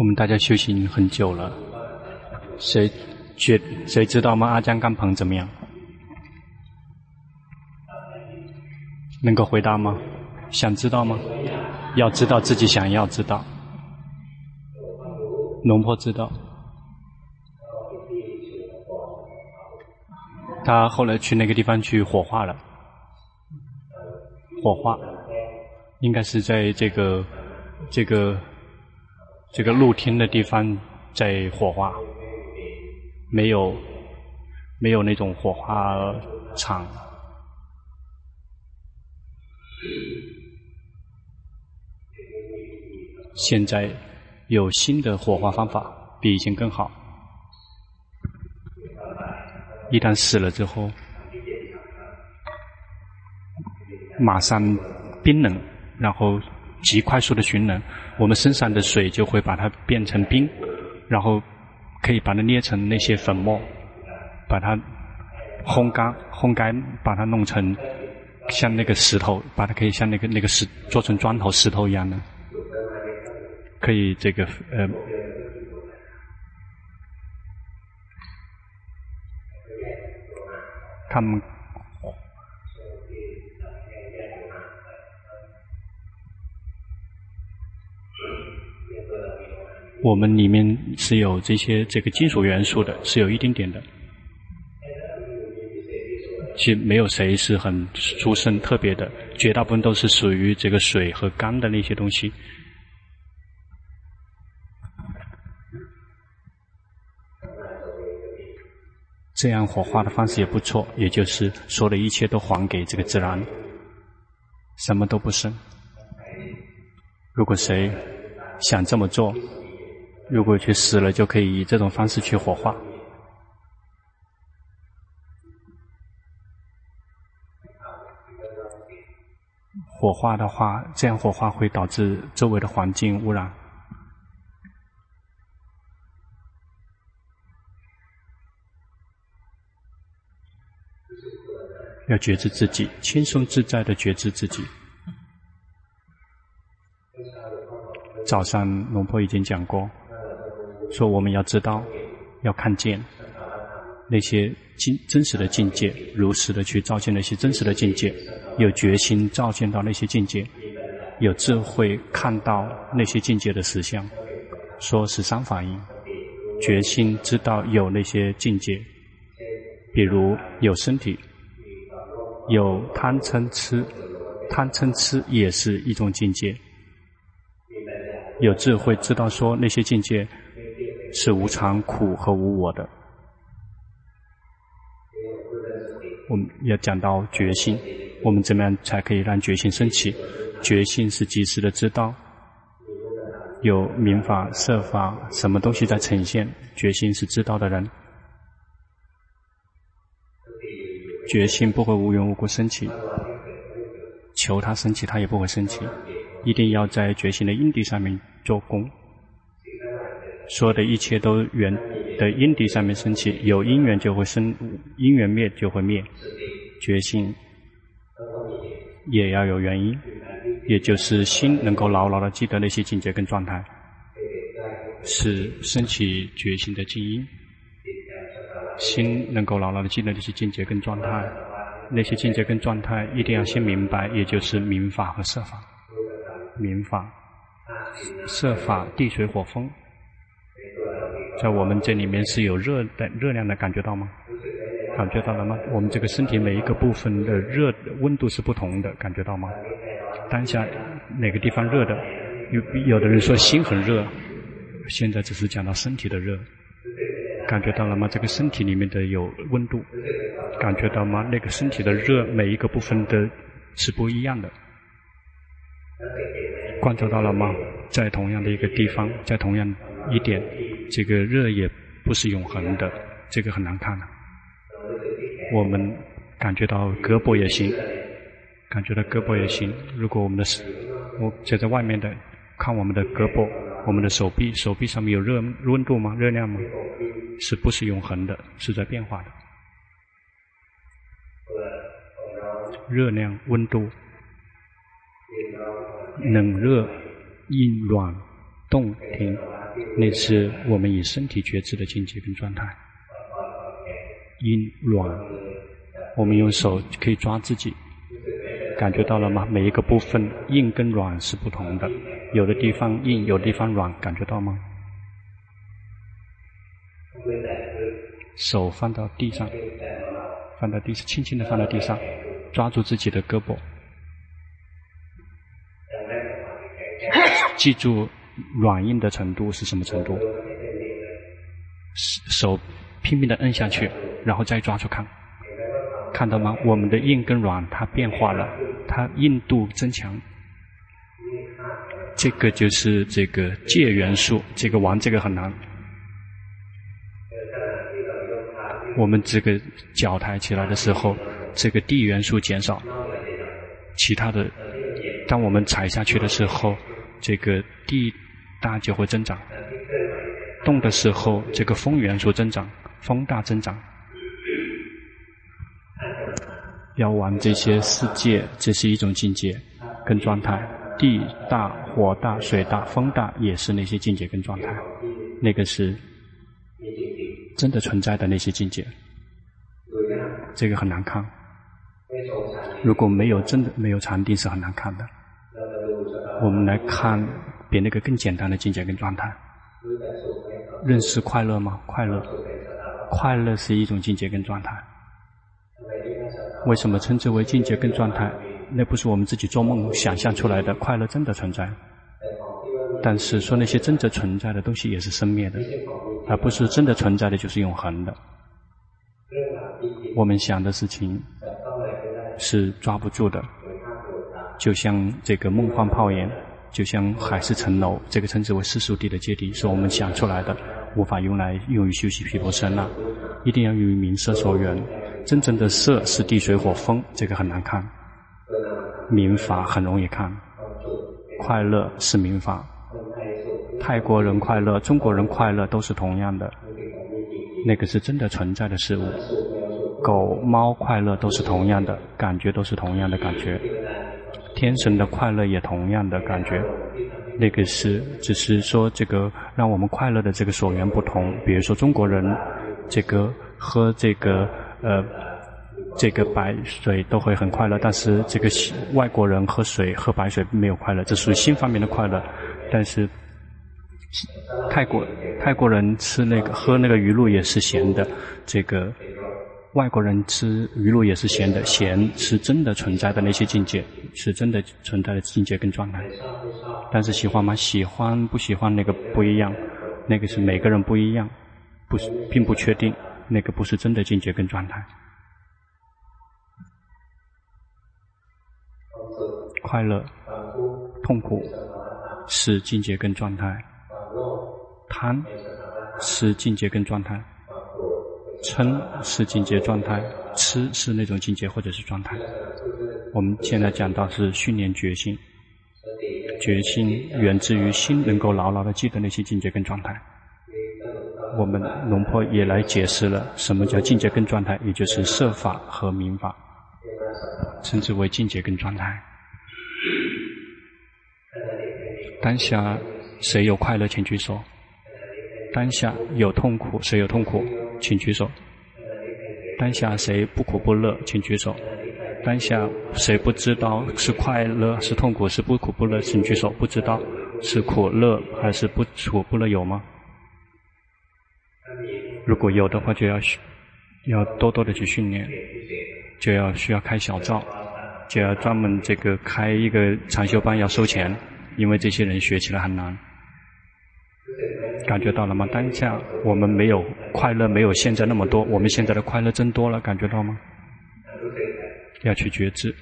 我们大家修行很久了，谁觉谁知道吗？阿江干鹏怎么样？能够回答吗？想知道吗？要知道自己想要知道。龙婆知道，他后来去那个地方去火化了。火化，应该是在这个这个这个露天的地方在火化，没有没有那种火化场。现在有新的火化方法，比以前更好。一旦死了之后，马上冰冷，然后极快速的循环，我们身上的水就会把它变成冰，然后可以把它捏成那些粉末，把它烘干，烘干把它弄成。像那个石头，把它可以像那个那个石做成砖头、石头一样的，可以这个呃，他们我们里面是有这些这个金属元素的，是有一点点的。其实没有谁是很出身特别的，绝大部分都是属于这个水和干的那些东西。这样火化的方式也不错，也就是所有的一切都还给这个自然，什么都不剩。如果谁想这么做，如果去死了，就可以以这种方式去火化。火化的话，这样火化会导致周围的环境污染。要觉知自己，轻松自在的觉知自己。早上龙婆已经讲过，说我们要知道，要看见那些境真实的境界，如实的去照见那些真实的境界。有决心照见到那些境界，有智慧看到那些境界的实相，说十三法印，决心知道有那些境界，比如有身体，有贪嗔痴，贪嗔痴也是一种境界，有智慧知道说那些境界是无常、苦和无我的。我们要讲到决心。我们怎么样才可以让决心升起？决心是及时的知道，有明法、设法，什么东西在呈现？决心是知道的人，决心不会无缘无故升起，求他升起，他也不会升起。一定要在决心的因地上面做功，所有的一切都缘的因地上面升起，有因缘就会生，因缘灭就会灭，决心。也要有原因，也就是心能够牢牢的记得那些境界跟状态，是升起决心的基因。心能够牢牢的记得那些境界跟状态，那些境界跟状态一定要先明白，也就是明法和色法。明法、色法、地水火风，在我们这里面是有热的热量的，感觉到吗？感觉到了吗？我们这个身体每一个部分的热温度是不同的，感觉到吗？当下哪个地方热的？有有的人说心很热，现在只是讲到身体的热，感觉到了吗？这个身体里面的有温度，感觉到吗？那个身体的热每一个部分的是不一样的，观察到了吗？在同样的一个地方，在同样一点，这个热也不是永恒的，这个很难看啊。我们感觉到胳膊也行，感觉到胳膊也行。如果我们的，我站在外面的看我们的胳膊，我们的手臂，手臂上面有热温度吗？热量吗？是不是永恒的？是在变化的。热量、温度、冷热、硬软、动停。那是我们以身体觉知的境界跟状态。硬软，我们用手可以抓自己，感觉到了吗？每一个部分硬跟软是不同的，有的地方硬，有的地方软，感觉到吗？手放到地上，放到地上，轻轻的放到地上，抓住自己的胳膊，记住软硬的程度是什么程度？手拼命的摁下去。然后再抓住看，看到吗？我们的硬跟软它变化了，它硬度增强。这个就是这个界元素，这个玩这个很难。我们这个脚抬起来的时候，这个地元素减少，其他的，当我们踩下去的时候，这个地大就会增长。动的时候，这个风元素增长，风大增长。要玩这些世界，这是一种境界跟状态。地大、火大、水大、风大，也是那些境界跟状态。那个是真的存在的那些境界。这个很难看。如果没有真的没有禅定，是很难看的。我们来看比那个更简单的境界跟状态。认识快乐吗？快乐，快乐是一种境界跟状态。为什么称之为境界跟状态？那不是我们自己做梦想象出来的，快乐真的存在。但是说那些真正存在的东西也是生灭的，而不是真的存在的就是永恒的。我们想的事情是抓不住的，就像这个梦幻泡影，就像海市蜃楼，这个称之为世俗地的界地，是我们想出来的，无法用来用于修习毗婆舍那，一定要用于名色所缘。真正的色是地水火风，这个很难看；名法很容易看。快乐是名法，泰国人快乐、中国人快乐都是同样的，那个是真的存在的事物。狗、猫快乐都是同样的，感觉都是同样的感觉。天神的快乐也同样的感觉，那个是只是说这个让我们快乐的这个所缘不同。比如说中国人，这个喝这个。呃，这个白水都会很快乐，但是这个外国人喝水喝白水没有快乐，这属于心方面的快乐。但是泰国泰国人吃那个喝那个鱼露也是咸的，这个外国人吃鱼露也是咸的，咸是真的存在的那些境界，是真的存在的境界跟状态。但是喜欢吗？喜欢不喜欢那个不一样，那个是每个人不一样，不是并不确定。那个不是真的境界跟状态，快乐、痛苦是境界跟状态，贪是境界跟状态，嗔是境界状态，痴是那种境界或者是状态。我们现在讲到是训练觉性，觉性源自于心能够牢牢的记得那些境界跟状态。我们龙婆也来解释了什么叫境界跟状态，也就是色法和名法，称之为境界跟状态。当下谁有快乐，请举手；当下有痛苦，谁有痛苦，请举手；当下谁不苦不乐，请举手；当下谁不知道是快乐是痛苦是不苦不乐，请举手。不知道是苦乐还是不苦不乐有吗？如果有的话，就要要多多的去训练，就要需要开小灶，就要专门这个开一个禅修班要收钱，因为这些人学起来很难。感觉到了吗？当下我们没有快乐，没有现在那么多，我们现在的快乐增多了，感觉到吗？要去觉知，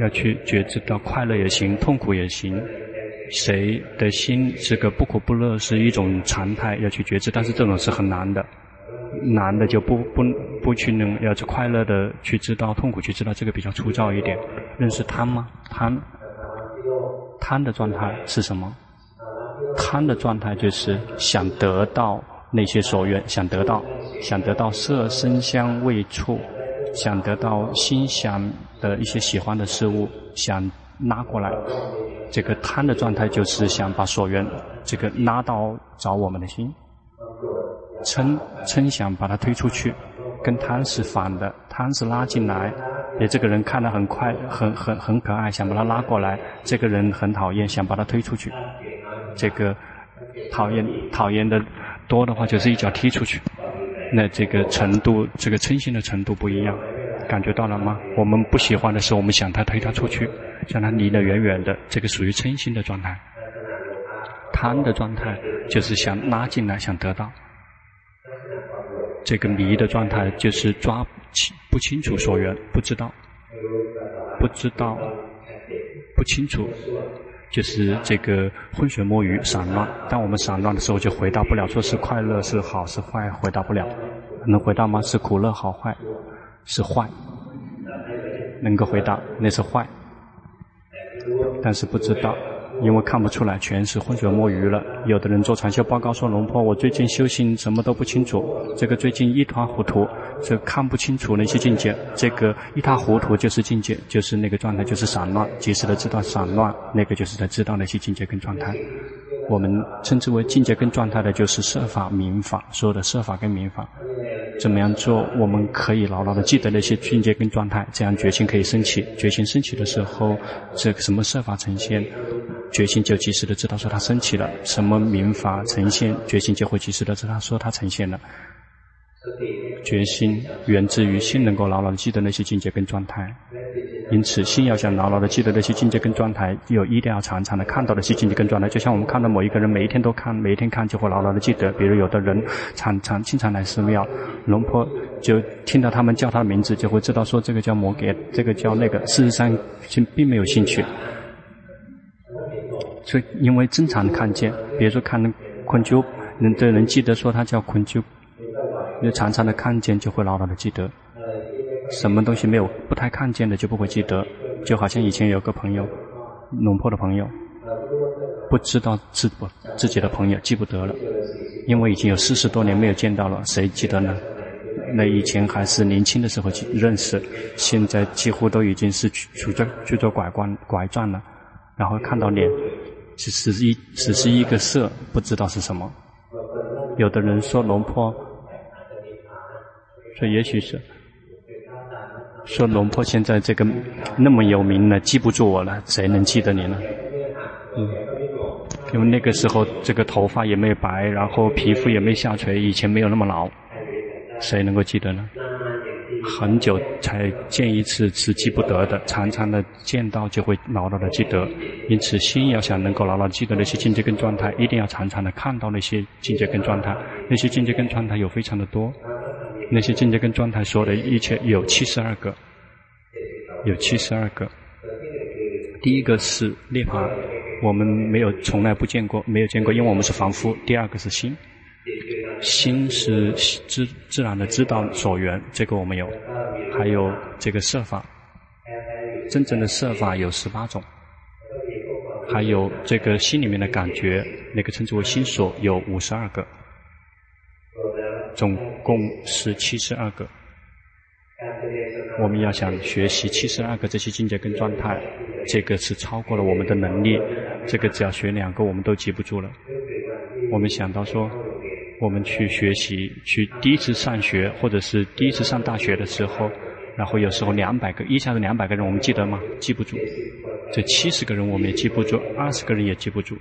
要去觉知到快乐也行，痛苦也行。谁的心这个不苦不乐是一种常态，要去觉知，但是这种是很难的，难的就不不不去能要去快乐的去知道，痛苦去知道，这个比较粗糙一点。认识贪吗？贪，贪的状态是什么？贪的状态就是想得到那些所愿，想得到，想得到色声香味触，想得到心想的一些喜欢的事物，想拉过来。这个贪的状态就是想把所缘这个拉到找我们的心，嗔嗔想把它推出去，跟贪是反的，贪是拉进来，也这个人看得很快，很很很可爱，想把他拉过来，这个人很讨厌，想把他推出去，这个讨厌讨厌的多的话就是一脚踢出去，那这个程度，这个嗔心的程度不一样。感觉到了吗？我们不喜欢的时候，我们想他推他出去，让他离得远远的，这个属于嗔心的状态。贪的状态就是想拉进来，想得到。这个迷的状态就是抓清不清楚所缘，不知道，不知道，不清楚，就是这个浑水摸鱼、散乱。当我们散乱的时候，就回答不了，说是快乐是好是坏，回答不了。能回答吗？是苦乐好坏？是坏，能够回答那是坏，但是不知道，因为看不出来，全是浑水摸鱼了。有的人做禅修报告说：“龙坡，我最近修行什么都不清楚，这个最近一团糊涂，这、看不清楚那些境界。这个一塌糊涂就是境界，就是那个状态，就是散乱。及时的知道散乱，那个就是在知道那些境界跟状态。我们称之为境界跟状态的，就是设法、明法，所有的设法跟明法。”怎么样做？我们可以牢牢的记得那些境界跟状态，这样决心可以升起。决心升起的时候，这个什么设法呈现，决心就及时的知道说它升起了；什么明法呈现，决心就会及时的知道说它呈现了。决心源自于心能够牢牢地记得那些境界跟状态。因此，心要想牢牢地记得那些境界跟状态，又一定要常常的看到那些境界跟状态。就像我们看到某一个人，每一天都看，每一天看就会牢牢地记得。比如有的人常常经常来寺庙，龙婆就听到他们叫他的名字，就会知道说这个叫摩羯，这个叫那个。事实上，并并没有兴趣。所以，因为经常看见，比如说看昆鸠，能的人记得说他叫昆鸠，因为常常的看见就会牢牢的记得。什么东西没有不太看见的就不会记得，就好像以前有个朋友，龙婆的朋友，不知道自不自己的朋友记不得了，因为已经有四十多年没有见到了，谁记得呢？那以前还是年轻的时候去认识，现在几乎都已经是拄着拄着拐杖拐杖了，然后看到脸，只是一只是一个色，不知道是什么。有的人说龙婆，说也许是。说龙婆现在这个那么有名了，记不住我了，谁能记得你呢？嗯，因为那个时候这个头发也没有白，然后皮肤也没下垂，以前没有那么老，谁能够记得呢？很久才见一次是记不得的，常常的见到就会牢牢的记得。因此，心要想能够牢牢记得那些境界跟状态，一定要常常的看到那些境界跟状态。那些境界跟状态有非常的多。那些境界跟状态说的一切有七十二个，有七十二个。第一个是涅槃，我们没有从来不见过，没有见过，因为我们是凡夫。第二个是心，心是自自然的知道所缘，这个我们有。还有这个色法，真正的色法有十八种。还有这个心里面的感觉，那个称之为心所，有五十二个。总共是七十二个，我们要想学习七十二个这些境界跟状态，这个是超过了我们的能力。这个只要学两个，我们都记不住了。我们想到说，我们去学习，去第一次上学，或者是第一次上大学的时候，然后有时候两百个，一下子两百个人，我们记得吗？记不住。这七十个人我们也记不住，二十个人也记不住。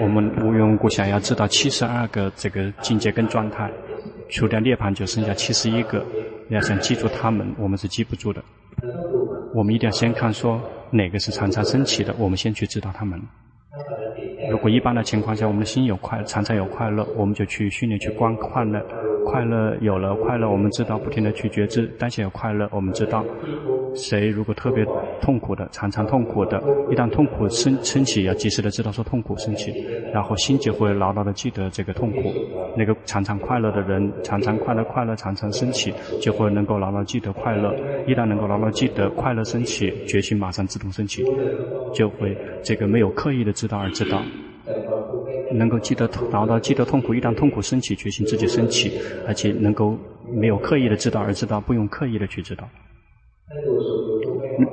我们无缘无故想要知道七十二个这个境界跟状态，除掉涅槃就剩下七十一个。要想记住他们，我们是记不住的。我们一定要先看说哪个是常常升起的，我们先去知道他们。如果一般的情况下，我们的心有快，常常有快乐，我们就去训练去观快乐。快乐有了快乐，我们知道不停地去觉知，当下有快乐，我们知道。谁如果特别痛苦的，常常痛苦的，一旦痛苦升升起，要及时的知道说痛苦升起，然后心就会牢牢的记得这个痛苦。那个常常快乐的人，常常快乐快乐常常升起，就会能够牢牢记得快乐。一旦能够牢牢记得快乐升起，决心马上自动升起，就会这个没有刻意的知道而知道，能够记得牢牢记得痛苦。一旦痛苦升起，决心自己升起，而且能够没有刻意的知道而知道，不用刻意的去知道。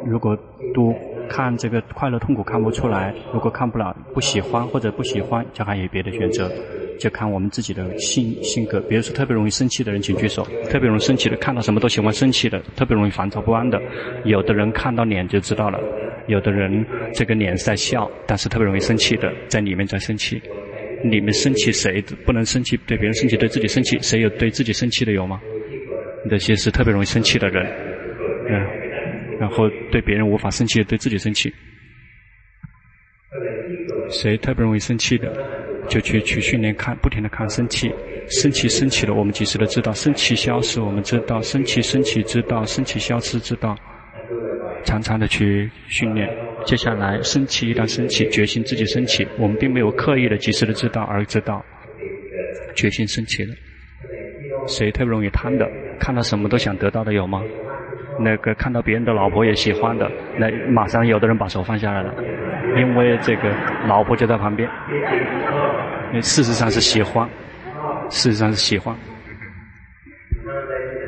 如果都看这个快乐痛苦看不出来，如果看不了不喜欢或者不喜欢，就还有别的选择，就看我们自己的性性格。比如说特别容易生气的人，请举手。特别容易生气的，看到什么都喜欢生气的，特别容易烦躁不安的。有的人看到脸就知道了，有的人这个脸是在笑，但是特别容易生气的，在里面在生气。里面生气谁不能生气？对别人生气，对自己生气，谁有对自己生气的有吗？那些是特别容易生气的人，嗯，然后对别人无法生气，对自己生气。谁特别容易生气的，就去去训练看，不停的看生气，生气生气了，我们及时的知道，生气消失，我们知道，生气生气知道，生气消失知道，常常的去训练。接下来生气一旦生气，决心自己生气，我们并没有刻意的及时的知道而知道，决心生气了。谁特别容易贪的？看到什么都想得到的有吗？那个看到别人的老婆也喜欢的，那马上有的人把手放下来了，因为这个老婆就在旁边。那事实上是喜欢，事实上是喜欢。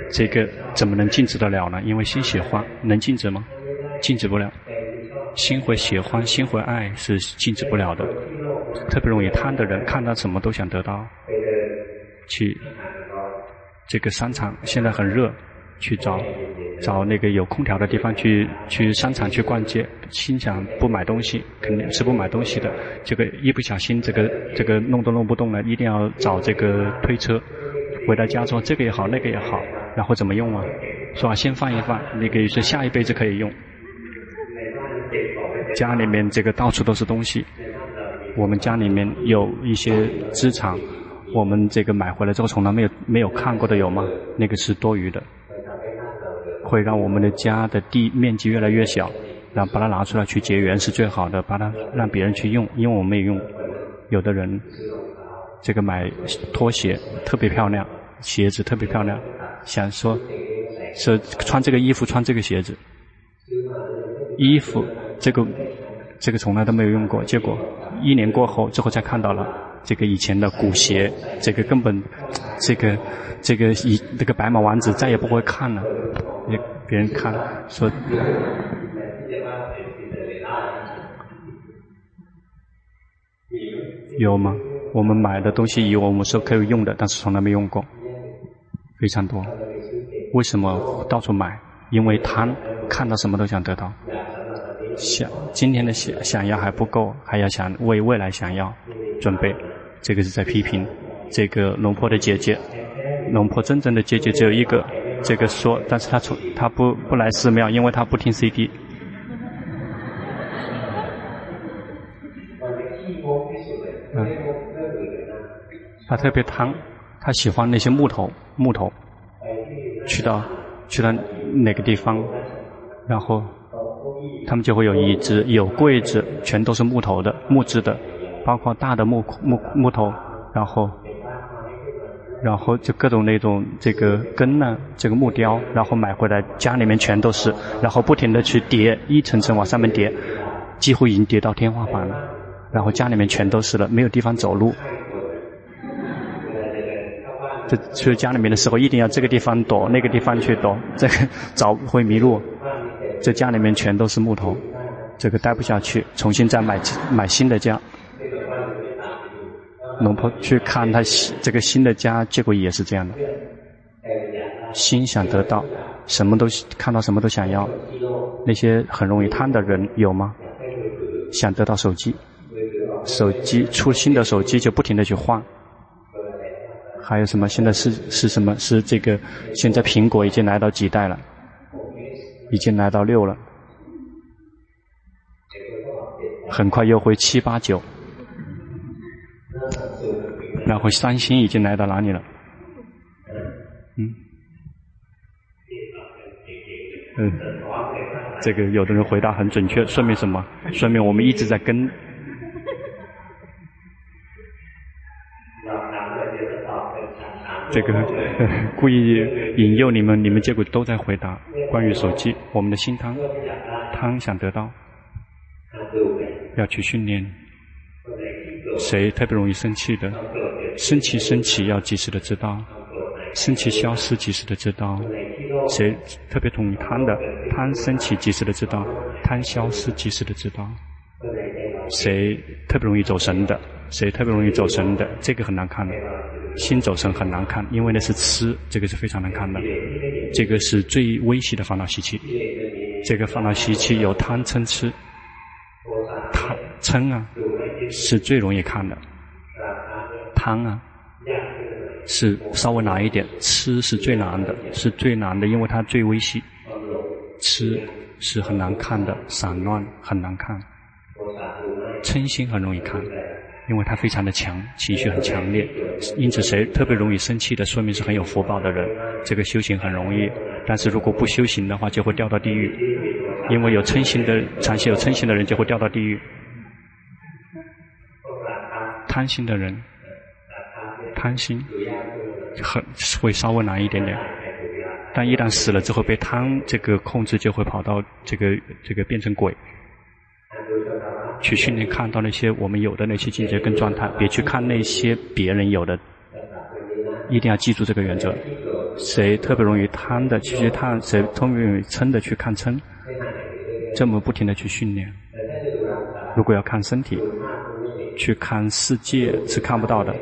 这个怎么能禁止得了呢？因为心喜欢，能禁止吗？禁止不了。心会喜欢，心会爱，是禁止不了的。特别容易贪的人，看到什么都想得到，去。这个商场现在很热，去找找那个有空调的地方去去商场去逛街，心想不买东西，肯定是不买东西的。这个一不小心，这个这个弄都弄不动了，一定要找这个推车。回到家说这个也好，那个也好，然后怎么用啊？说啊，先放一放，那个是下一辈子可以用。家里面这个到处都是东西，我们家里面有一些资产。我们这个买回来之后从来没有没有看过的有吗？那个是多余的，会让我们的家的地面积越来越小。然后把它拿出来去结缘是最好的，把它让别人去用，因为我们没用。有的人这个买拖鞋特别漂亮，鞋子特别漂亮，想说说穿这个衣服穿这个鞋子，衣服这个这个从来都没有用过，结果一年过后之后才看到了。这个以前的古鞋，这个根本，这个这个以这个白马王子再也不会看了，也别人看说，有吗？我们买的东西以为我们是可以用的，但是从来没用过，非常多。为什么到处买？因为贪，看到什么都想得到，想今天的想想要还不够，还要想为未来想要准备。这个是在批评这个龙婆的姐姐，龙婆真正的姐姐只有一个，这个说，但是她从她不不来寺庙，因为她不听 CD。他，特别贪，她喜欢那些木头木头，去到去到哪个地方，然后他们就会有椅子有柜子，全都是木头的木质的。包括大的木木木头，然后，然后就各种那种这个根呢，这个木雕，然后买回来家里面全都是，然后不停地去叠，一层层往上面叠，几乎已经叠到天花板了，然后家里面全都是了，没有地方走路。这去家里面的时候，一定要这个地方躲，那个地方去躲，这个找会迷路。这家里面全都是木头，这个待不下去，重新再买买新的家。龙婆去看他这个新的家，结果也是这样的。心想得到，什么都看到什么都想要。那些很容易贪的人有吗？想得到手机，手机出新的手机就不停的去换。还有什么？现在是是什么？是这个？现在苹果已经来到几代了？已经来到六了，很快又会七八九。然后三星已经来到哪里了？嗯，嗯，这个有的人回答很准确，说明什么？说明我们一直在跟。这个 故意引诱你们，你们结果都在回答关于手机。我们的心汤，汤想得到，要去训练。谁特别容易生气的？生气生气要及时的知道，生气消失及时的知道。谁特别容易贪的？贪生气及时的知道，贪消失，及时的知道。谁特别容易走神的？谁特别容易走神的？这个很难看的，心走神很难看，因为那是痴，这个是非常难看的。这个是最危险的烦恼习气。这个烦恼习气有贪嗔痴，贪嗔啊是最容易看的，贪啊是稍微难一点，吃是最难的，是最难的，因为它最微细。吃是很难看的，散乱很难看。嗔心很容易看，因为它非常的强，情绪很强烈。因此，谁特别容易生气的，说明是很有福报的人。这个修行很容易，但是如果不修行的话，就会掉到地狱。因为有嗔心的，长期有嗔心的人就会掉到地狱。贪心的人，贪心很会稍微难一点点，但一旦死了之后，被贪这个控制，就会跑到这个这个变成鬼。去训练看到那些我们有的那些境界跟状态，别去看那些别人有的，一定要记住这个原则。谁特别容易贪的去去贪，谁特别容易嗔的去看嗔，这么不停的去训练。如果要看身体，去看世界是看不到的，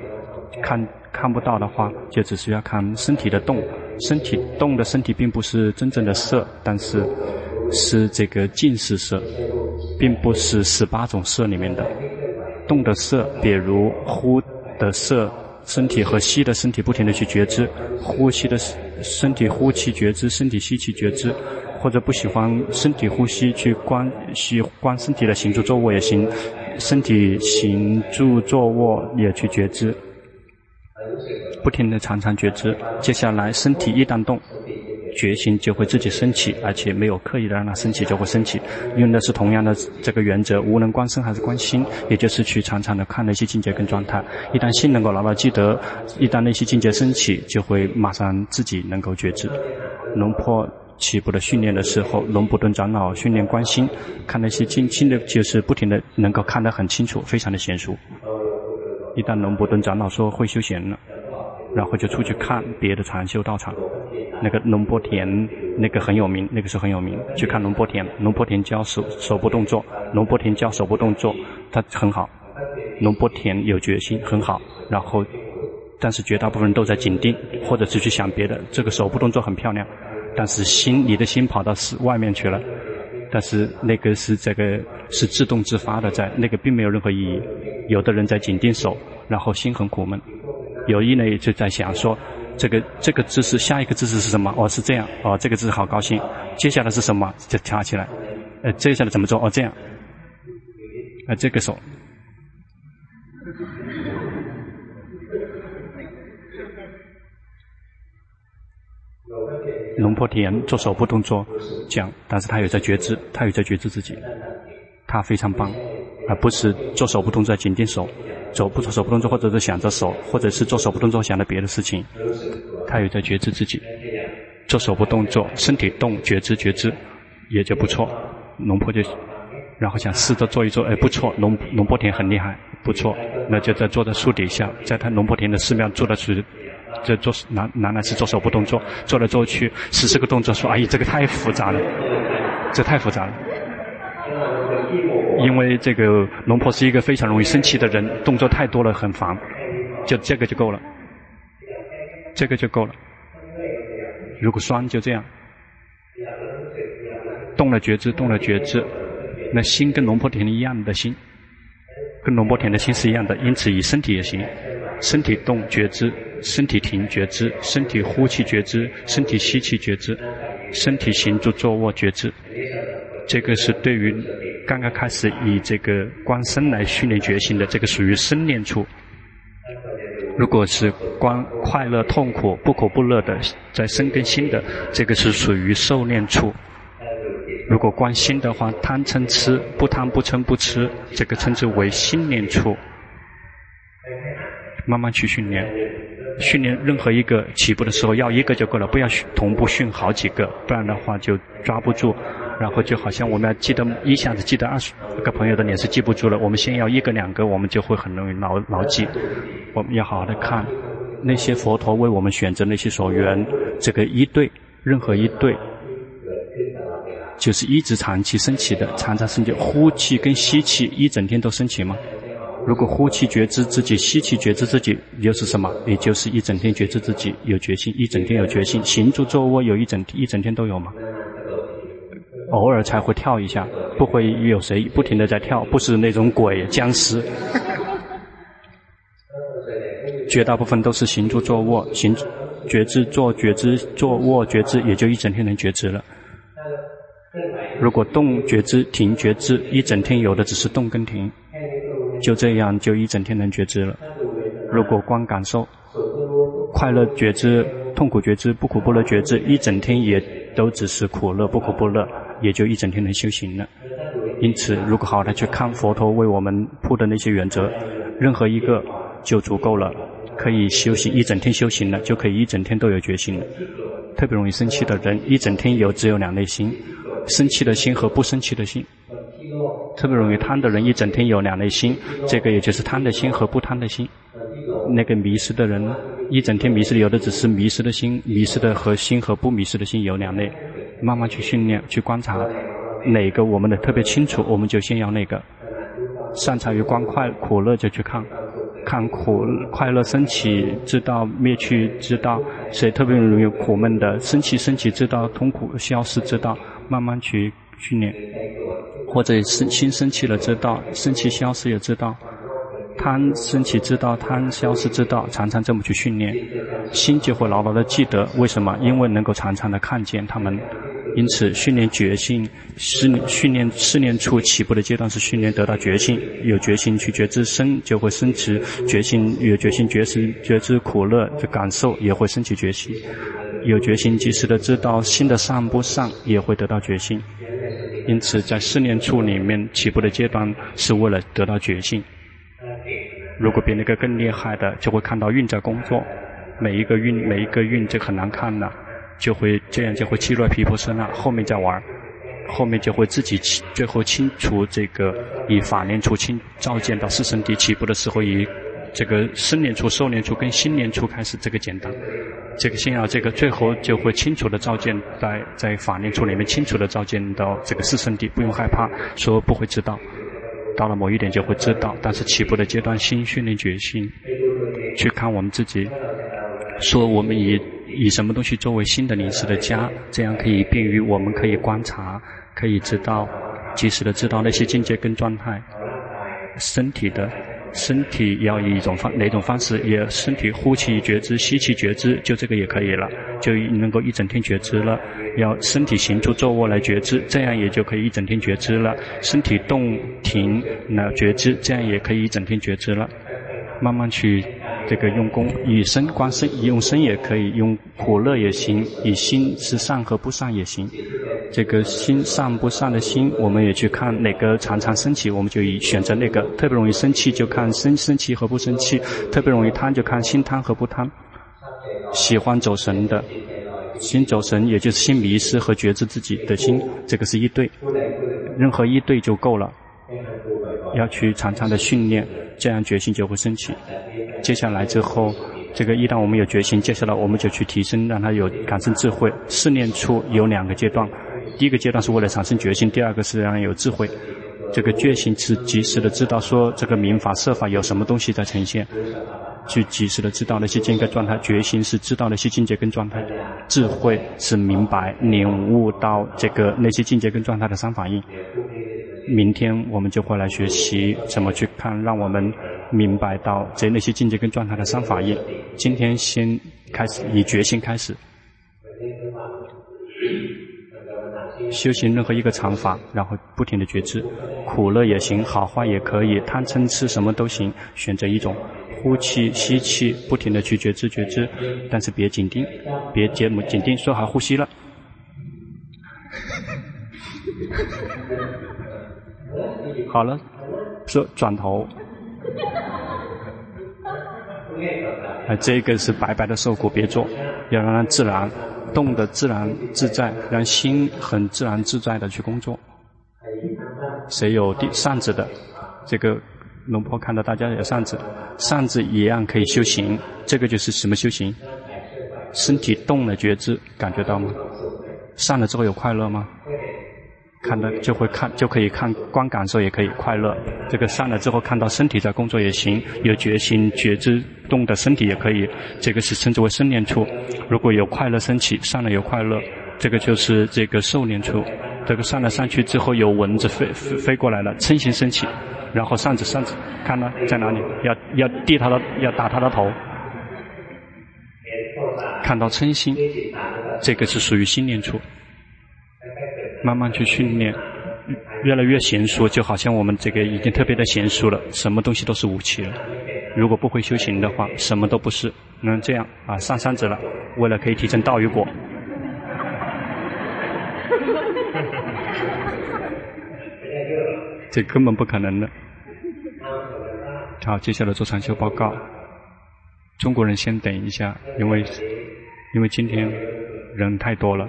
看看不到的话，就只是要看身体的动，身体动的身体并不是真正的色，但是是这个近视色。并不是十八种色里面的动的色，比如呼的色，身体和吸的身体不停地去觉知，呼吸的身体呼气觉知，身体吸气觉知，或者不喜欢身体呼吸去观，喜观身体的行住坐卧也行，身体行住坐卧也去觉知，不停地常常觉知。接下来身体一旦动。觉心就会自己升起，而且没有刻意的让它升起就会升起，用的是同样的这个原则，无论观身还是观心，也就是去常常的看那些境界跟状态。一旦心能够牢牢记得，一旦那些境界升起，就会马上自己能够觉知。龙坡起步的训练的时候，龙伯顿长老训练观心，看那些静心的，就是不停的能够看得很清楚，非常的娴熟。一旦龙伯顿长老说会修行了，然后就出去看别的禅修道场。那个龙波田，那个很有名，那个是很有名。去看龙波田，龙波田教手手部动作，龙波田教手部动作，他很好。龙波田有决心，很好。然后，但是绝大部分人都在紧盯，或者是去想别的。这个手部动作很漂亮，但是心，你的心跑到是外面去了。但是那个是这个是自动自发的在，那个并没有任何意义。有的人在紧盯手，然后心很苦闷。有一类就在想说。这个这个姿势，下一个姿势是什么？哦，是这样。哦，这个姿势好高兴。接下来是什么？就跳起来。呃，接下来怎么做？哦，这样。呃，这个手。龙波田做手部动作，讲，但是他有在觉知，他有在觉知自己，他非常棒，而不是做手部动作紧盯手。走不做手部动作，或者是想着手，或者是做手部动作想着别的事情，他有在觉知自己。做手部动作，身体动，觉知觉知，也就不错。龙婆就，然后想试着做一做，哎，不错，龙龙波田很厉害，不错。那就在坐在树底下，在他龙波田的寺庙坐的是，这做男男的是做手部动作，做来做去十四个动作，说，哎呀，这个太复杂了，这太复杂了。因为这个龙婆是一个非常容易生气的人，动作太多了，很烦，就这个就够了，这个就够了。如果酸就这样，动了觉知，动了觉知，那心跟龙婆田一样的心，跟龙婆田的心是一样的，因此以身体也行，身体动觉知，身体停觉知，身体呼气觉知，身体吸气觉知，身体行住坐卧觉知，这个是对于。刚刚开始以这个观身来训练觉心的，这个属于生练处。如果是观快乐、痛苦、不苦不乐的，在身跟心的，这个是属于受练处。如果观心的话，贪嗔痴，不贪不嗔不痴，这个称之为心念处。慢慢去训练，训练任何一个起步的时候要一个就够了，不要同步训好几个，不然的话就抓不住。然后就好像我们要记得一下子记得二十个朋友的脸是记不住了，我们先要一个两个，我们就会很容易牢牢记。我们要好好的看那些佛陀为我们选择那些所缘，这个一对，任何一对，就是一直长期升起的，常常升起。呼气跟吸气一整天都升起吗？如果呼气觉知自己，吸气觉知自己，又是什么？也就是一整天觉知自己有决心，一整天有决心。行住坐卧有一整一整天都有吗？偶尔才会跳一下，不会有谁不停的在跳，不是那种鬼僵尸。绝大部分都是行住坐卧，行觉知坐觉知坐卧觉知，也就一整天能觉知了。如果动觉知停觉知，一整天有的只是动跟停，就这样就一整天能觉知了。如果光感受快乐觉知、痛苦觉知、不苦不乐觉知，一整天也都只是苦乐不苦不乐，也就一整天能修行了。因此，如果好的去看佛陀为我们铺的那些原则，任何一个就足够了，可以修行一整天修行了，就可以一整天都有决心了。特别容易生气的人，一整天有只有两类心。生气的心和不生气的心，特别容易贪的人一整天有两类心，这个也就是贪的心和不贪的心。那个迷失的人，一整天迷失的有的只是迷失的心，迷失的和心和不迷失的心有两类。慢慢去训练，去观察哪个我们的特别清楚，我们就先要那个。擅长于观快苦乐就去看，看苦快乐升起知道灭去知道，谁特别容易苦闷的升起升起知道痛苦消失知道。慢慢去训练，或者生心生气了知道，生气消失也知道，贪生气知道，贪消失知道，常常这么去训练，心就会牢牢的记得。为什么？因为能够常常的看见他们。因此，训练觉性，是训练试炼处起步的阶段是训练得到觉性，有决心去觉知生，就会升起决心，有决心觉知觉知苦乐的感受，也会升起决心。有决心及时的知道心的善不善，也会得到决心。因此，在试炼处里面起步的阶段，是为了得到决心。如果比那个更厉害的，就会看到运在工作，每一个运每一个运就很难看了，就会这样就会气若皮肤身了。后面再玩，后面就会自己清最后清除这个以法念处清照见到四圣谛起步的时候以。这个生年初、受年初跟新年初开始，这个简单。这个先要这个，最后就会清楚的照见，在在法念处里面清楚的照见到这个四圣地，不用害怕说不会知道，到了某一点就会知道。但是起步的阶段，心训练决心，去看我们自己，说我们以以什么东西作为新的临时的家，这样可以便于我们可以观察，可以知道，及时的知道那些境界跟状态，身体的。身体要以一种方哪种方式，也身体呼气觉知，吸气觉知，就这个也可以了，就能够一整天觉知了。要身体行住坐卧来觉知，这样也就可以一整天觉知了。身体动停来觉知，这样也可以一整天觉知了。慢慢去这个用功，以身观身，用身也可以，用苦乐也行，以心是善和不善也行。这个心善不善的心，我们也去看哪个常常升起，我们就以选择那个。特别容易生气，就看生生气和不生气；特别容易贪，就看心贪和不贪。喜欢走神的，心走神，也就是心迷失和觉知自己的心，这个是一对，任何一对就够了。要去常常的训练，这样决心就会升起。接下来之后。这个一旦我们有决心，接下来我们就去提升，让他有感生智慧。试炼处有两个阶段，第一个阶段是为了产生决心，第二个是让有智慧。这个决心是及时的知道说这个明法设法有什么东西在呈现，去及时的知道那些境界状态。决心是知道那些境界跟状态，智慧是明白领悟到这个那些境界跟状态的三法印。明天我们就会来学习怎么去看，让我们。明白到这那些境界跟状态的三法印。今天先开始以决心开始修行任何一个常法，然后不停的觉知，苦乐也行，好坏也可以，贪嗔痴什么都行，选择一种，呼气吸气，不停的去觉知觉知，但是别紧盯，别节目紧盯，说好呼吸了，好了，说转头。啊，这个是白白的受苦，别做，要让它自然动的自然自在，让心很自然自在的去工作。谁有第扇子的？这个龙婆看到大家有扇子，扇子一样可以修行。这个就是什么修行？身体动了觉知，感觉到吗？散了之后有快乐吗？看到就会看就可以看观感受，也可以快乐。这个散了之后，看到身体在工作也行，有觉心觉知动的身体也可以。这个是称之为生念处。如果有快乐升起，散了有快乐，这个就是这个受念处。这个散了上去之后，有蚊子飞飞飞过来了，嗔心升起，然后扇子扇子，看呢在哪里？要要递他的，要打他的头。看到嗔心，这个是属于心念处。慢慢去训练，越来越娴熟，就好像我们这个已经特别的娴熟了，什么东西都是武器了。如果不会修行的话，什么都不是。能这样啊，上山子了，为了可以提升道与果，这根本不可能的。好，接下来做禅修报告。中国人先等一下，因为因为今天人太多了。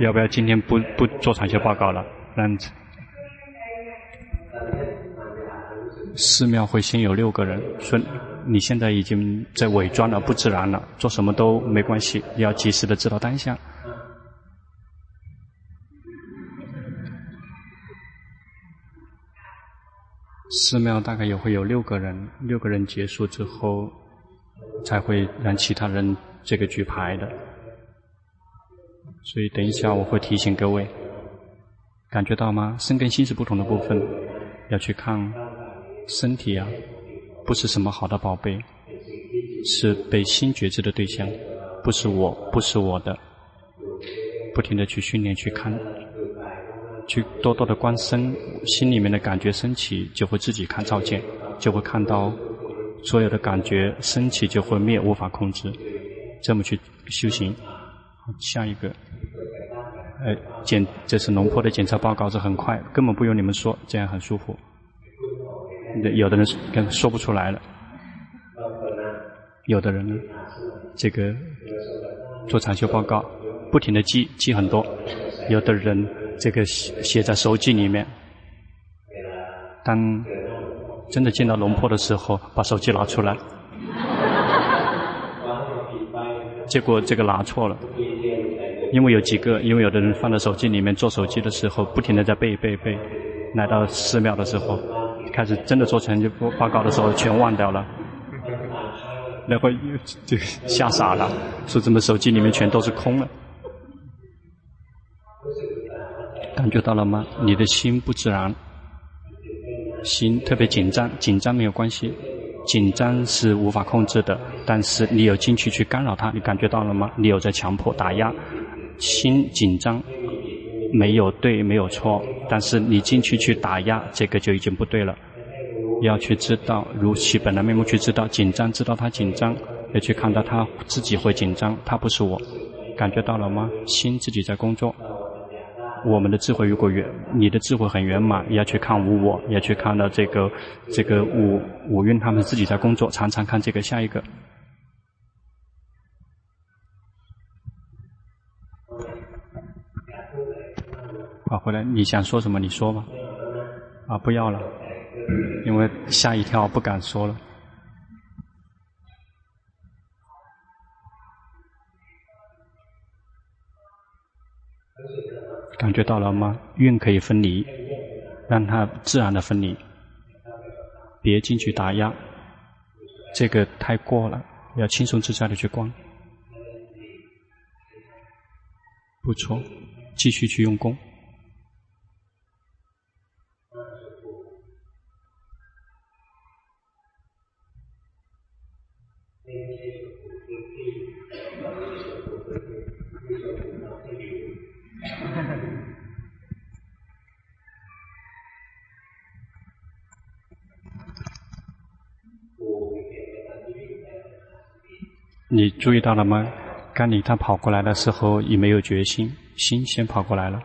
要不要今天不不做禅修报告了？这样子，寺庙会先有六个人，说你现在已经在伪装了，不自然了，做什么都没关系，要及时的知道当下。寺庙大概也会有六个人，六个人结束之后，才会让其他人这个举牌的。所以等一下我会提醒各位，感觉到吗？身跟心是不同的部分，要去看身体啊，不是什么好的宝贝，是被心觉知的对象，不是我，不是我的，不停的去训练去看，去多多的观身，心里面的感觉升起，就会自己看照见，就会看到所有的感觉升起就会灭，无法控制，这么去修行。下一个，呃，检这是龙坡的检查报告是很快，根本不用你们说，这样很舒服。有的人跟说不出来了，有的人呢，这个做禅修报告，不停的记记很多，有的人这个写写在手机里面，当真的见到龙坡的时候，把手机拿出来，结果这个拿错了。因为有几个，因为有的人放在手机里面做手机的时候，不停的在背背背，来到寺庙的时候，开始真的做成就报告的时候，全忘掉了，然后就吓傻了，说怎么手机里面全都是空了？感觉到了吗？你的心不自然，心特别紧张，紧张没有关系，紧张是无法控制的，但是你有进去去干扰它，你感觉到了吗？你有在强迫打压。心紧张，没有对，没有错，但是你进去去打压，这个就已经不对了。要去知道如其本来面目，去知道紧张，知道他紧张，要去看到他自己会紧张，他不是我，感觉到了吗？心自己在工作。我们的智慧如果圆，你的智慧很圆满，要去看无我，要去看到这个这个五五蕴他们自己在工作，常常看这个下一个。啊，回来你想说什么？你说吧。啊，不要了，因为吓一跳，不敢说了。感觉到了吗？运可以分离，让它自然的分离，别进去打压，这个太过了，要轻松自在的去观。不错，继续去用功。你注意到了吗？刚你他跑过来的时候，已没有决心，心先跑过来了。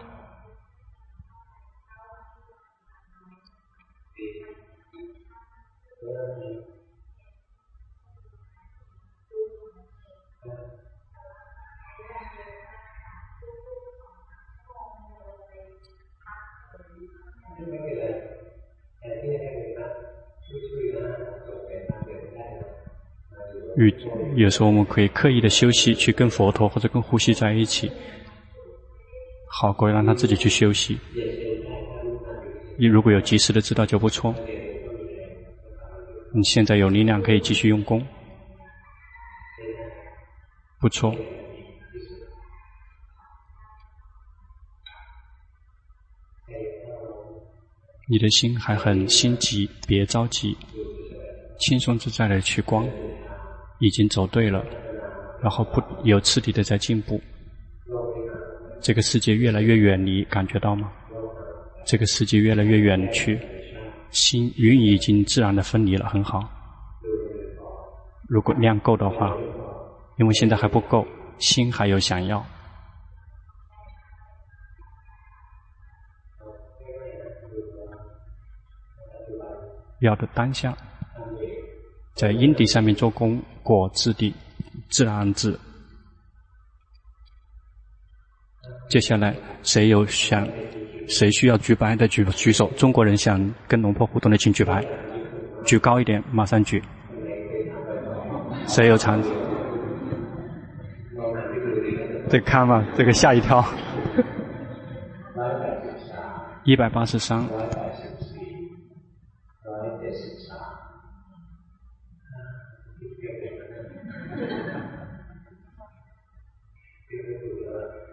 与有时候我们可以刻意的休息，去跟佛陀或者跟呼吸在一起，好过让他自己去休息。你如果有及时的知道就不错。你现在有力量可以继续用功，不错。你的心还很心急，别着急，轻松自在的去观，已经走对了，然后不有次第的在进步。这个世界越来越远离，感觉到吗？这个世界越来越远去，心与已经自然的分离了，很好。如果量够的话，因为现在还不够，心还有想要。要的当下，在因地上面做功，果自地，自然而至。接下来，谁有想，谁需要举牌的举举手。中国人想跟龙婆互动的，请举牌，举高一点，马上举。谁有长？这个看嘛，这个吓一跳。一百八十三。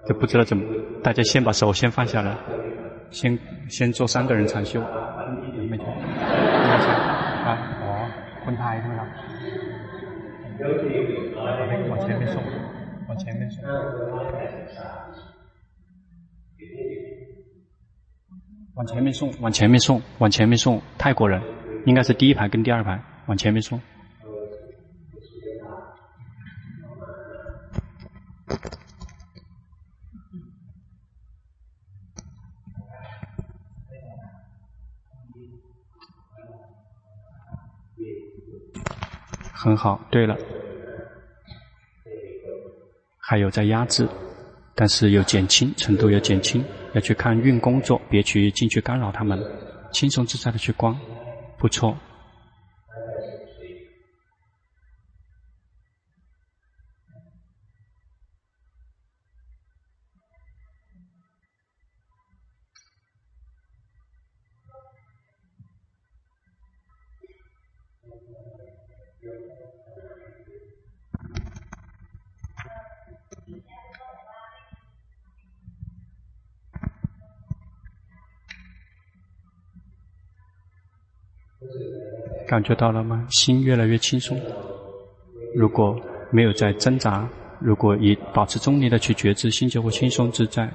这不知道怎么，大家先把手先放下来，先先做三个人禅修。没听？啊，哦，分开是吗？往前面送，往前面送，往前面送，往前面送，往前面送。泰国人应该是第一排跟第二排，往前面送。很好。对了，还有在压制，但是有减轻程度，有减轻。要去看运工作，别去进去干扰他们，轻松自在的去观，不错。感觉到了吗？心越来越轻松。如果没有在挣扎，如果以保持中立的去觉知，心就会轻松自在。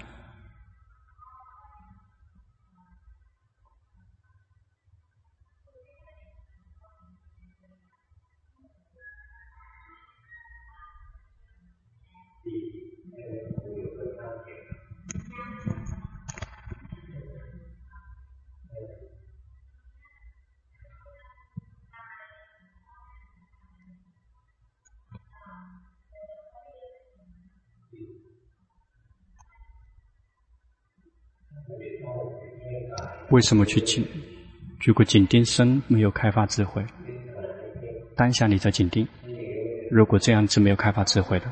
为什么去紧？如果紧盯身没有开发智慧，当下你在紧盯。如果这样子没有开发智慧的，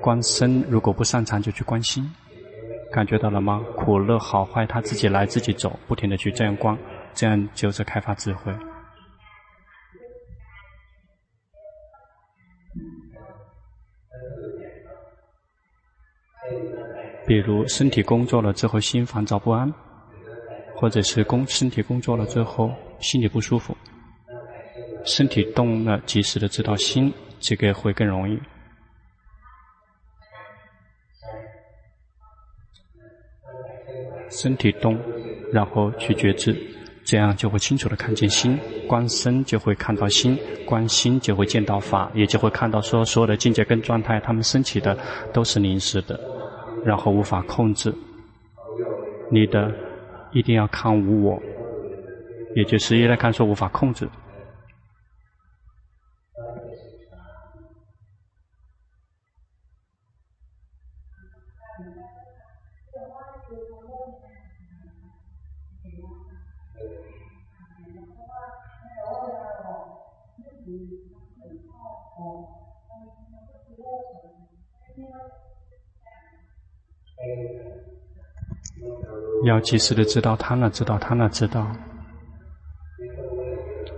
观身如果不擅长就去观心，感觉到了吗？苦乐好坏他自己来自己走，不停的去这样观，这样就是开发智慧。比如身体工作了之后心烦躁不安，或者是工身体工作了之后心里不舒服，身体动了及时的知道心，这个会更容易。身体动，然后去觉知，这样就会清楚的看见心。观身就会看到心，观心就会见到法，也就会看到说所有的境界跟状态，它们升起的都是临时的。然后无法控制，你的一定要看无我，也就是依来看说无法控制。要及时的知道他那知道他那知道，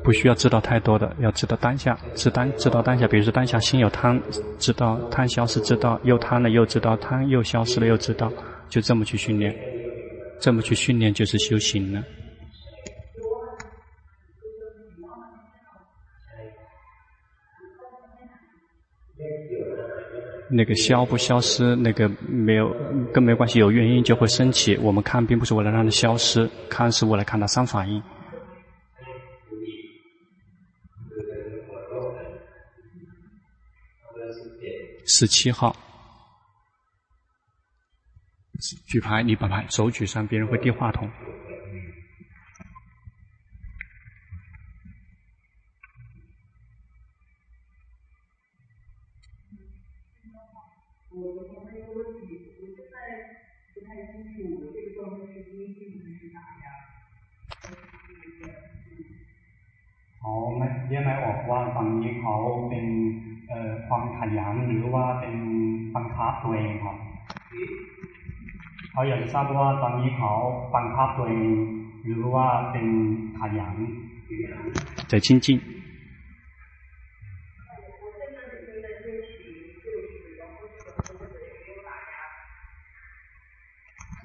不需要知道太多的，要知道当下，知当知道当下。比如说当下心有贪，知道贪消失，知道又贪了又知道贪又消失了又知道，就这么去训练，这么去训练就是修行了。那个消不消失，那个没有跟没关系，有原因就会升起。我们看并不是为了让它消失，看是为了看它三反应。十七号，举牌，你把牌手举上，别人会递话筒。 แยกไมออกว่าฝั่งนี้เขาเป็นความขยันหรือว่าเป็นบังคับตัวเองครับเขาอยากจะทราบว่าตอนนี้เขาบังคับตัวเองหรือว่าเป็นขยันจะจริงๆ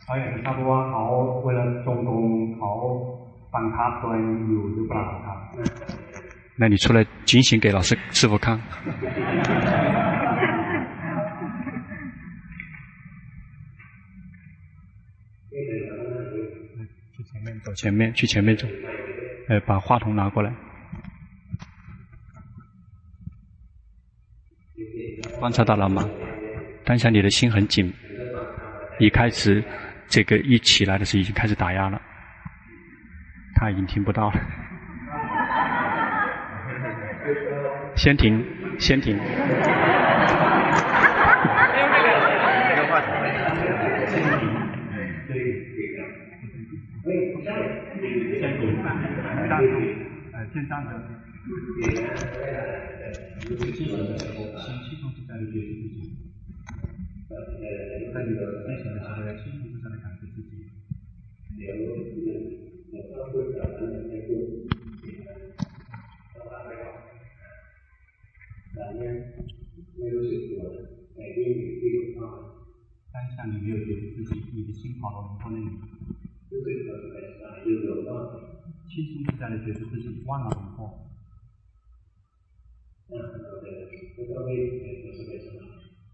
เขาอยากจะทราบว่าเขาเวลาจงตรงเขาบังคับตัวเองอยู่หรือเปล่าครับ 那你出来警醒给老师师傅看。前面走前面，去前面走。呃，把话筒拿过来。观察到了吗？当下你的心很紧，一开始这个一起来的时候已经开始打压了，他已经听不到了。先停，先停。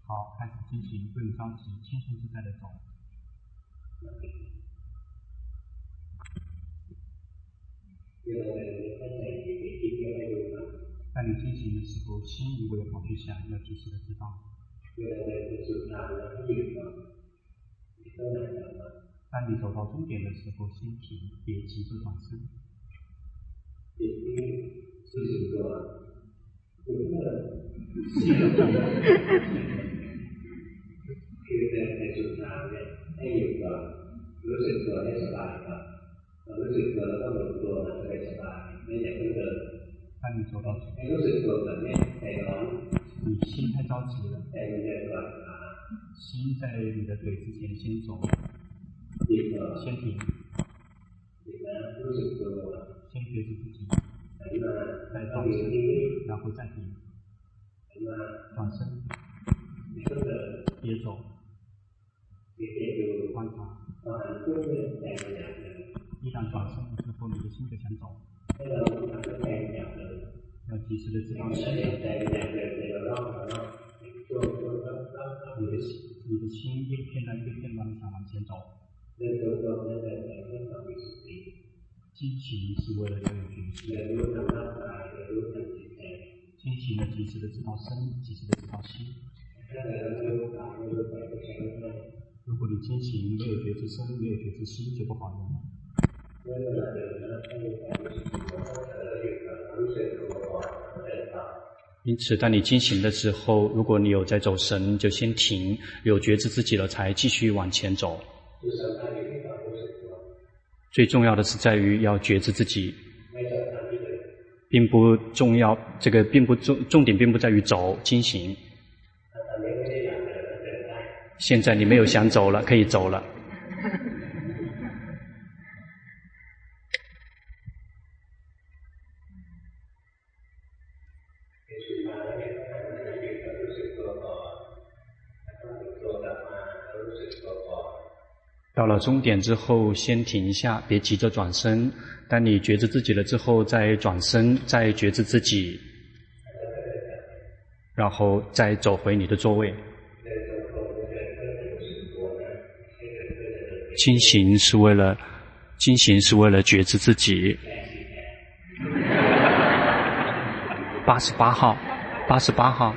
好，开始进行，不用着急，轻松自在的走。当你进行的时候，心如果有跑去想，要及时的知道。当你走到终点的时候，先停，别急着转身。是一个，有一个，是一个，其实在做啥呢？还有一个，如果做的是啥的，如果做了那么多，那是啥？那两个，当你做到，如果做的呢，太忙，你心太着急了，心在你的腿之前先走，先停，如果做先觉知自己，再转身，然后再停，转身，别走，观察，一旦转身之后，你的心就想走，要及时的知道心，你的心，你的心一个片段一个片段的想往前走。激情是为了要有觉知，激情的及时的知道身，及时的知道心。如果你激情没有觉知身，没有觉知心，就不好用了。因此，当你进行的时候，如果你有在走神，就先停，有觉知自己了，才继续往前走。最重要的是在于要觉知自己，并不重要。这个并不重重点，并不在于走进行。现在你没有想走了，可以走了。到了终点之后，先停一下，别急着转身。当你觉知自己了之后，再转身，再觉知自己，然后再走回你的座位。清醒是为了，清醒是为了觉知自己。八十八号，八十八号。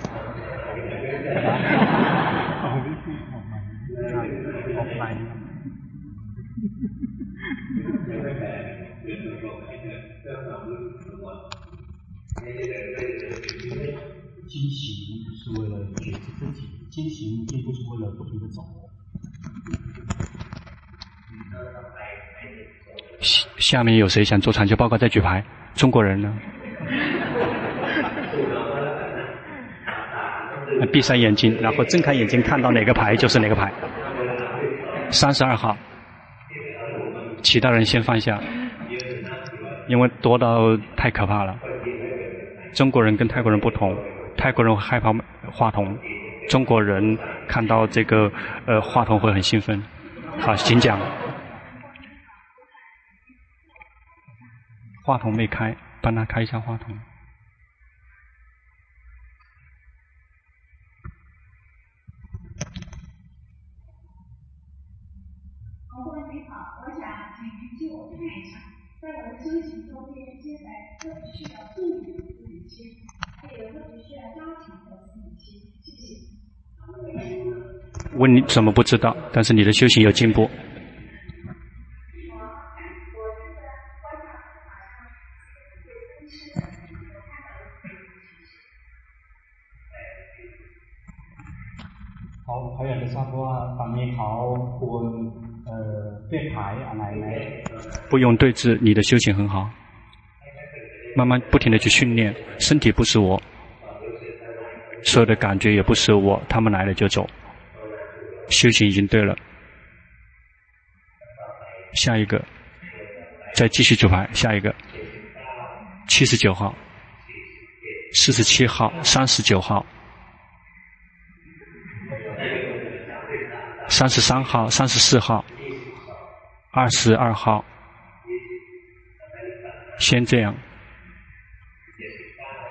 下面有谁想做长久报告再举牌？中国人呢？闭上眼睛，然后睁开眼睛，看到哪个牌就是哪个牌。三十二号，其他人先放下，因为多到太可怕了。中国人跟泰国人不同。泰国人害怕话筒，中国人看到这个呃话筒会很兴奋。好，请讲。话筒没开，帮他开一下话筒。问你怎么不知道？但是你的修行有进步。好，还有的说话，你好，我呃对牌啊来来。不用对峙，你的修行很好。慢慢不停的去训练，身体不是我，所有的感觉也不是我，他们来了就走。修行已经对了，下一个，再继续举牌，下一个，七十九号，四十七号，三十九号，三十三号，三十四号，二十二号，先这样。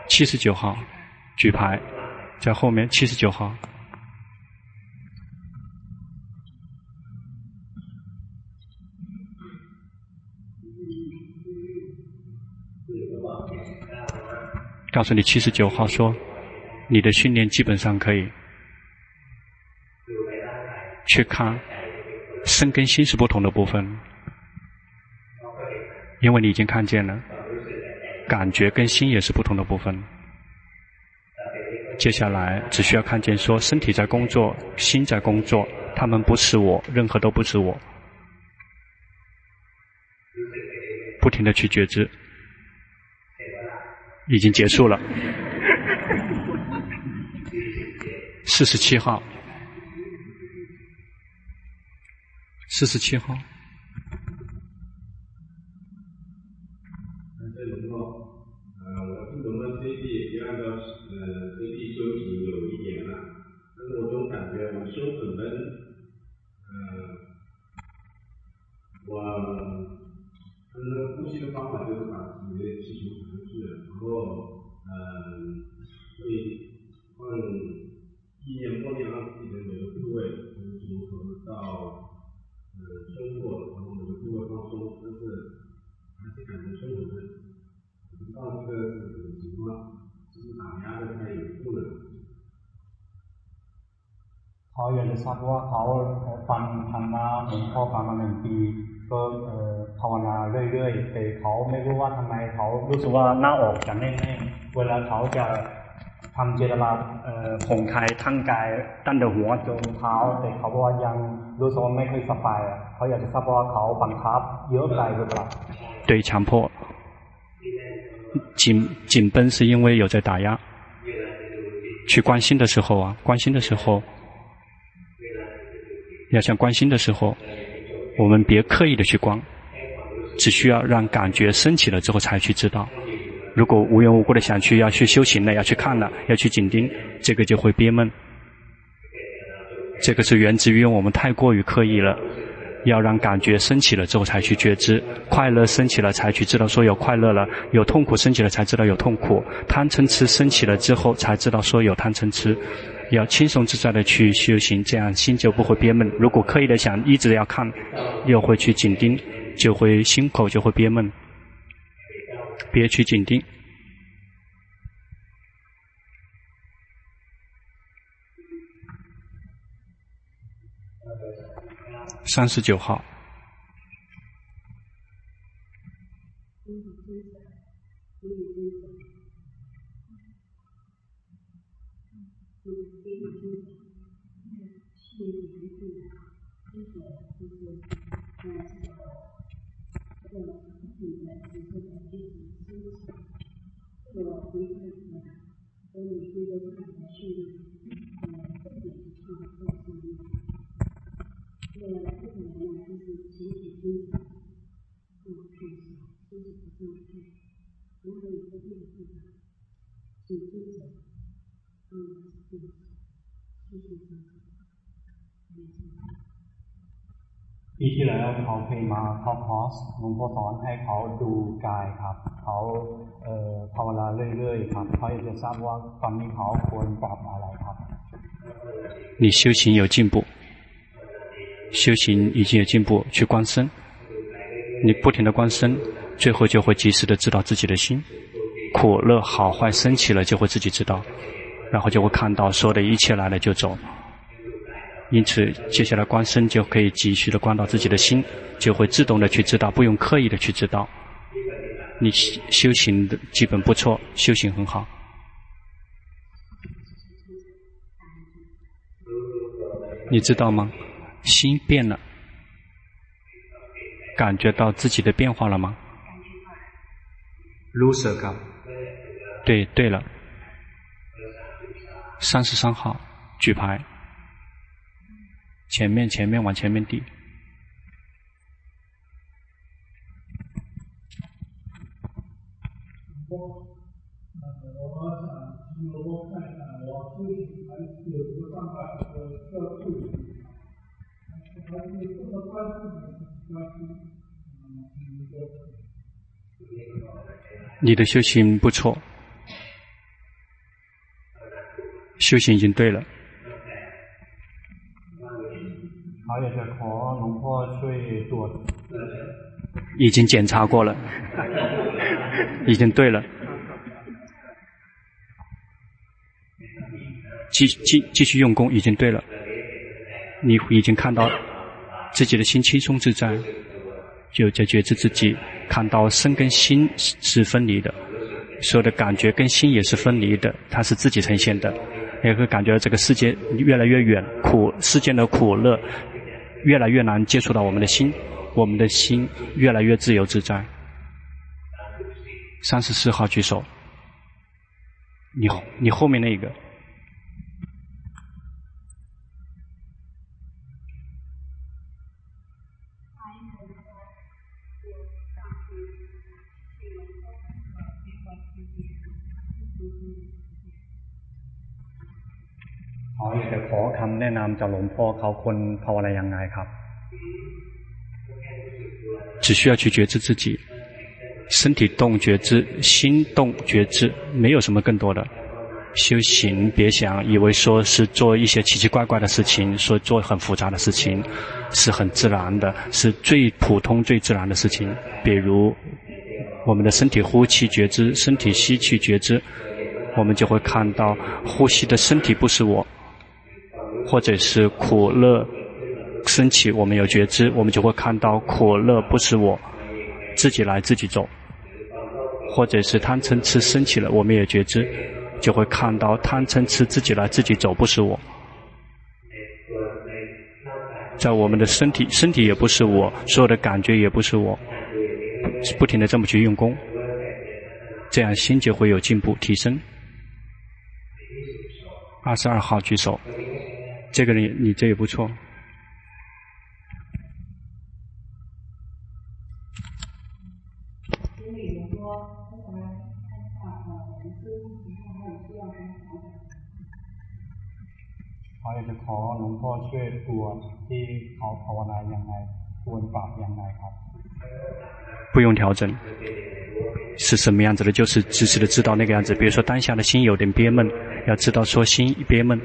七十九号，举牌，在后面。七十九号，告诉你，七十九号说，你的训练基本上可以去看身跟心是不同的部分，因为你已经看见了。感觉跟心也是不同的部分。接下来只需要看见说，身体在工作，心在工作，他们不是我，任何都不是我。不停的去觉知，已经结束了。四十七号，四十七号。 ทราบว่าเขาฟังธรรมะหลวงพ่อฟังมาหนึ่งปีก็ภาวนาเรื่อยๆแต่เขาไม่รู้ว่าทำไมเขารู้สึกว่าหน้าอกจะแน่นๆเวลาเขาจะทำเจตนาผงไทยทั้งกายตั้งแต่หัวจนเท้าแต่เขาบอกว่ายังรู้สึกว่าไม่ค่อยสบายเขาอยากจะทราบว่าเขาบังคับเยอะไปหรือเปล่า对强迫紧紧绷是因为有在打压去关心的时候啊关心的时候 要想观心的时候，我们别刻意的去观，只需要让感觉升起了之后才去知道。如果无缘无故的想去要去修行了，要去看了，要去紧盯，这个就会憋闷。这个是源自于我们太过于刻意了。要让感觉升起了之后才去觉知，快乐升起了才去知道说有快乐了，有痛苦升起了才知道有痛苦，贪嗔痴升起了之后才知道说有贪嗔痴。要轻松自在的去修行，这样心就不会憋闷。如果刻意的想一直要看，又会去紧盯，就会心口就会憋闷。别去紧盯。三十九号。请纠正。ปีที่แล้วเขาเคยมาเข้าคอร์สหลวงพ่อสอนให้เขาดูกายครับเขาเอ่อภาวนาเรื่อยๆครับเขาอยากจะทราบว่าตอนนี้เขาควรปรับอะไรครับ你修行有进步，修行已经有进步，去观身，你不停的观身，最后就会及时的知道自己的心，苦乐好坏升起了就会自己知道，然后就会看到所有的一切来了就走。 因此，接下来观身就可以继续的观到自己的心，就会自动的去知道，不用刻意的去知道。你修行的基本不错，修行很好。你知道吗？心变了，感觉到自己的变化了吗？卢舍卡。对，对了。三十三号，举牌。前面，前面，往前面递。你的修行不错，修行已经对了。已经检查过了，已经对了。继继继续用功，已经对了。你已经看到自己的心轻松自在，就在觉知自己，看到身跟心是分离的，所有的感觉跟心也是分离的，它是自己呈现的。也会感觉这个世界越来越远，苦世间的苦乐。越来越难接触到我们的心，我们的心越来越自由自在。三十四号举手，你你后面那个。好，也是ขอคำแนะนำจากหลวงพ่อเขาควรภาวนายังไงครับ？只需要去觉知自己，身体动觉知，心动觉知，没有什么更多的修行。别想以为说是做一些奇奇怪怪的事情，说做很复杂的事情，是很自然的，是最普通最自然的事情。比如我们的身体呼气觉知，身体吸气觉知，我们就会看到呼吸的身体不是我。 或者是苦乐升起，我们有觉知，我们就会看到苦乐不是我，自己来自己走；或者是贪嗔痴升起了，我们也觉知，就会看到贪嗔痴自己来自己走，不是我。在我们的身体，身体也不是我，所有的感觉也不是我，不停的这么去用功，这样心就会有进步提升。二十二号举手。这个人你这也不错。不用调整是什么样子的就是直直的知道那个样子比如说当下的心有点憋闷要知道说心憋闷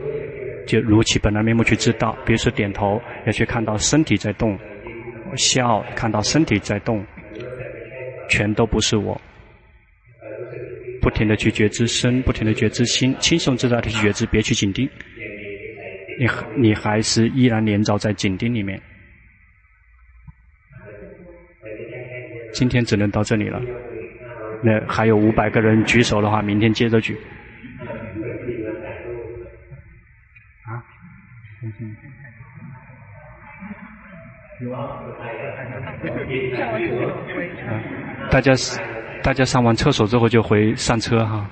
就如其本来面目去知道。比如说点头，要去看到身体在动；笑，看到身体在动，全都不是我。不停的去觉知身，不停的觉知心，轻松自在的去觉知，别去紧盯。你你还是依然连着在紧盯里面。今天只能到这里了。那还有五百个人举手的话，明天接着举。大家大家上完厕所之后就回上车哈。